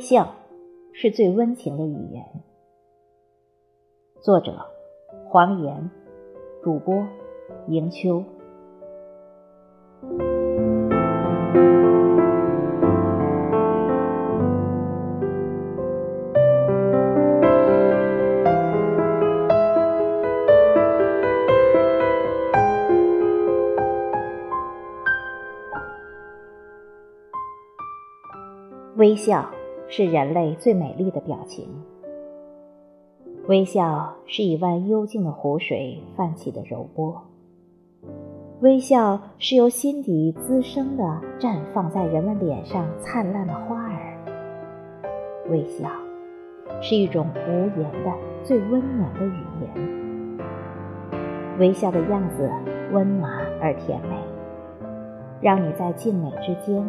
笑是最温情的语言。作者：黄岩，主播：迎秋。微笑是人类最美丽的表情。微笑是一湾幽静的湖水泛起的柔波。微笑是由心底滋生的绽放在人们脸上灿烂的花儿。微笑是一种无言的最温暖的语言。微笑的样子温暖而甜美，让你在静美之间。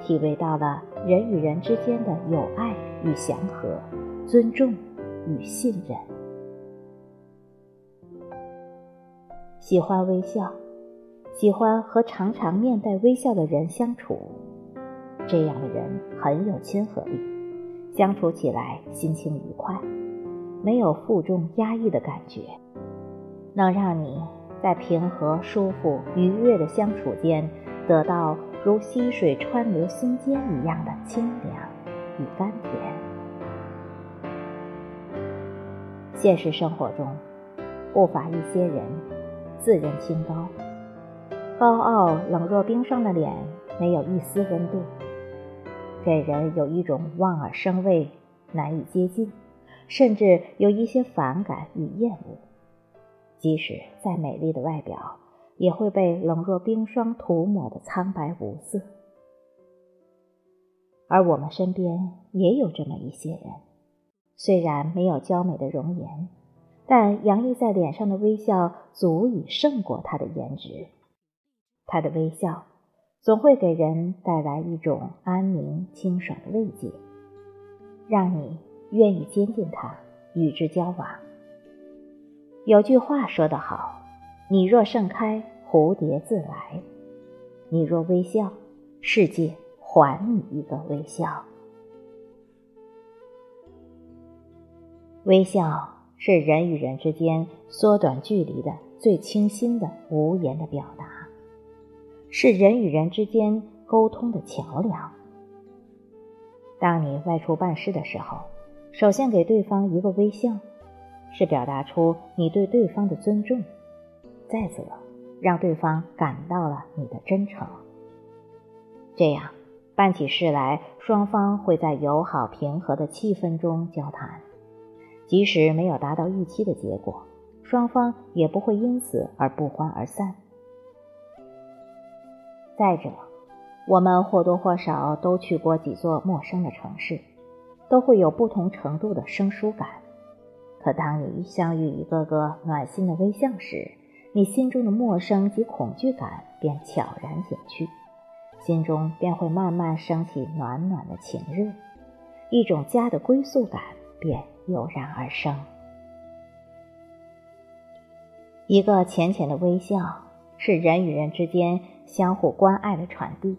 体味到了人与人之间的友爱与祥和，尊重与信任。喜欢微笑，喜欢和常常面带微笑的人相处。这样的人很有亲和力，相处起来心情愉快，没有负重压抑的感觉，能让你在平和、舒服、愉悦的相处间得到。如溪水穿流心间一样的清凉与甘甜。现实生活中，不乏一些人自认清高，高傲冷若冰霜的脸没有一丝温度，给人有一种望而生畏、难以接近，甚至有一些反感与厌恶。即使再美丽的外表。也会被冷若冰霜涂抹的苍白无色，而我们身边也有这么一些人，虽然没有娇美的容颜，但洋溢在脸上的微笑足以胜过他的颜值。他的微笑总会给人带来一种安宁清爽的慰藉，让你愿意接近他，与之交往。有句话说得好。你若盛开，蝴蝶自来；你若微笑，世界还你一个微笑。微笑是人与人之间缩短距离的最清新的无言的表达，是人与人之间沟通的桥梁。当你外出办事的时候，首先给对方一个微笑，是表达出你对对方的尊重。再则，让对方感到了你的真诚，这样办起事来，双方会在友好平和的气氛中交谈。即使没有达到预期的结果，双方也不会因此而不欢而散。再者，我们或多或少都去过几座陌生的城市，都会有不同程度的生疏感。可当你相遇一个个暖心的微笑时，你心中的陌生及恐惧感便悄然减去，心中便会慢慢升起暖暖的情热，一种家的归宿感便油然而生。一个浅浅的微笑是人与人之间相互关爱的传递，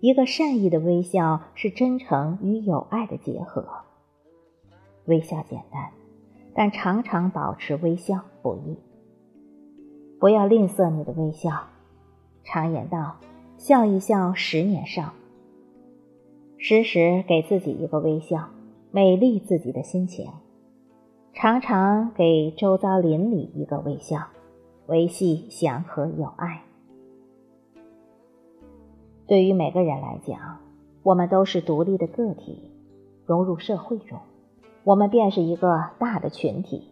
一个善意的微笑是真诚与友爱的结合。微笑简单，但常常保持微笑不易。不要吝啬你的微笑。常言道：“笑一笑，十年少。”时时给自己一个微笑，美丽自己的心情。常常给周遭邻里一个微笑，维系祥和友爱。对于每个人来讲，我们都是独立的个体，融入社会中，我们便是一个大的群体。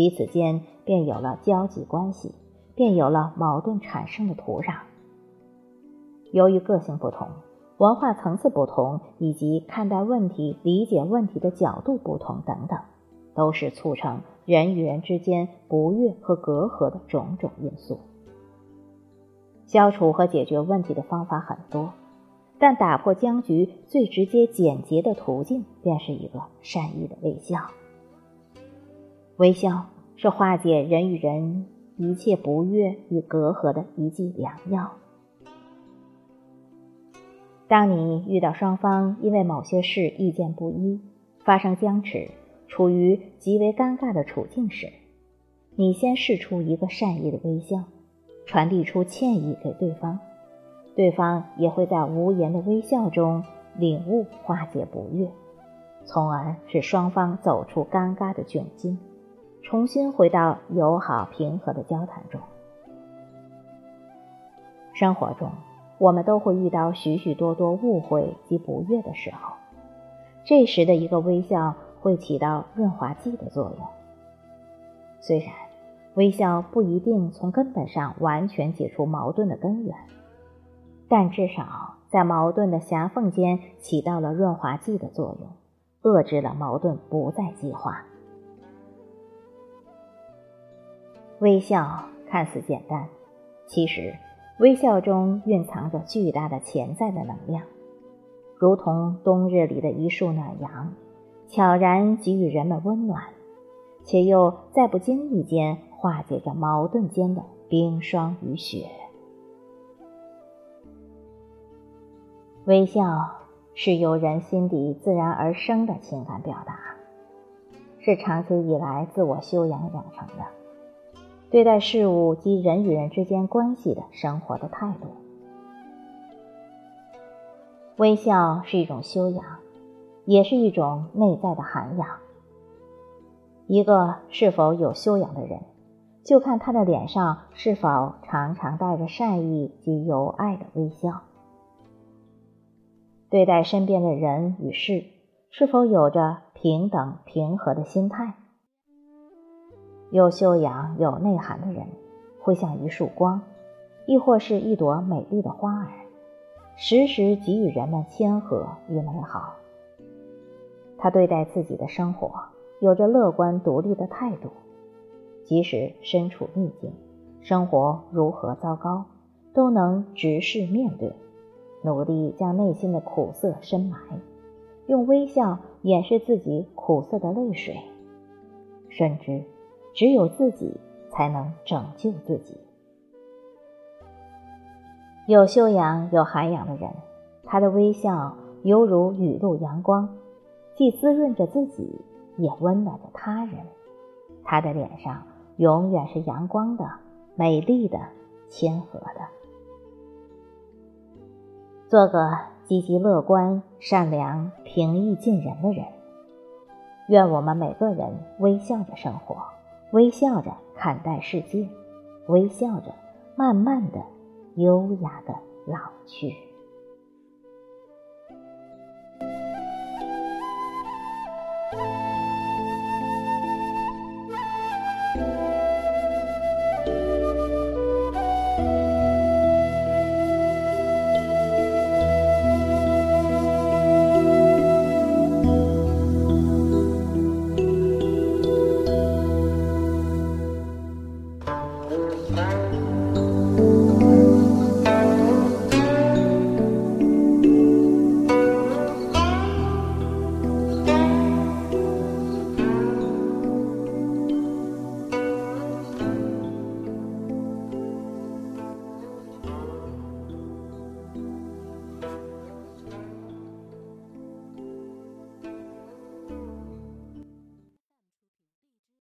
彼此间便有了交际关系，便有了矛盾产生的土壤。由于个性不同、文化层次不同，以及看待问题、理解问题的角度不同等等，都是促成人与人之间不悦和隔阂的种种因素。消除和解决问题的方法很多，但打破僵局最直接、简洁的途径，便是一个善意的微笑。微笑是化解人与人一切不悦与隔阂的一剂良药。当你遇到双方因为某些事意见不一，发生僵持，处于极为尴尬的处境时，你先试出一个善意的微笑，传递出歉意给对方，对方也会在无言的微笑中领悟化解不悦，从而使双方走出尴尬的窘境，重新回到友好平和的交谈中。生活中，我们都会遇到许许多多误会及不悦的时候，这时的一个微笑会起到润滑剂的作用。虽然微笑不一定从根本上完全解除矛盾的根源，但至少在矛盾的狭缝间起到了润滑剂的作用，遏制了矛盾不再激化。微笑看似简单，其实。微笑中蕴藏着巨大的潜在的能量，如同冬日里的一束暖阳，悄然给予人们温暖，且又在不经意间化解着矛盾间的冰霜与雪。微笑是由人心底自然而生的情感表达，是长期以来自我修养养成的。对待事物及人与人之间关系的生活的态度，微笑是一种修养，也是一种内在的涵养。一个是否有修养的人，就看他的脸上是否常常带着善意及友爱的微笑；对待身边的人与事，是否有着平等平和的心态。有修养、有内涵的人，会像一束光，亦或是一朵美丽的花儿，时时给予人们谦和与美好。他对待自己的生活有着乐观独立的态度，即使身处逆境，生活如何糟糕，都能直视面对，努力将内心的苦涩深埋，用微笑掩饰自己苦涩的泪水，甚至。只有自己才能拯救自己。有修养、有涵养的人，他的微笑犹如雨露阳光，既滋润着自己，也温暖着他人。他的脸上永远是阳光的、美丽的、谦和的。做个积极乐观、善良、平易近人的人。愿我们每个人微笑着生活。微笑着看待世界，微笑着慢慢的、优雅的老去。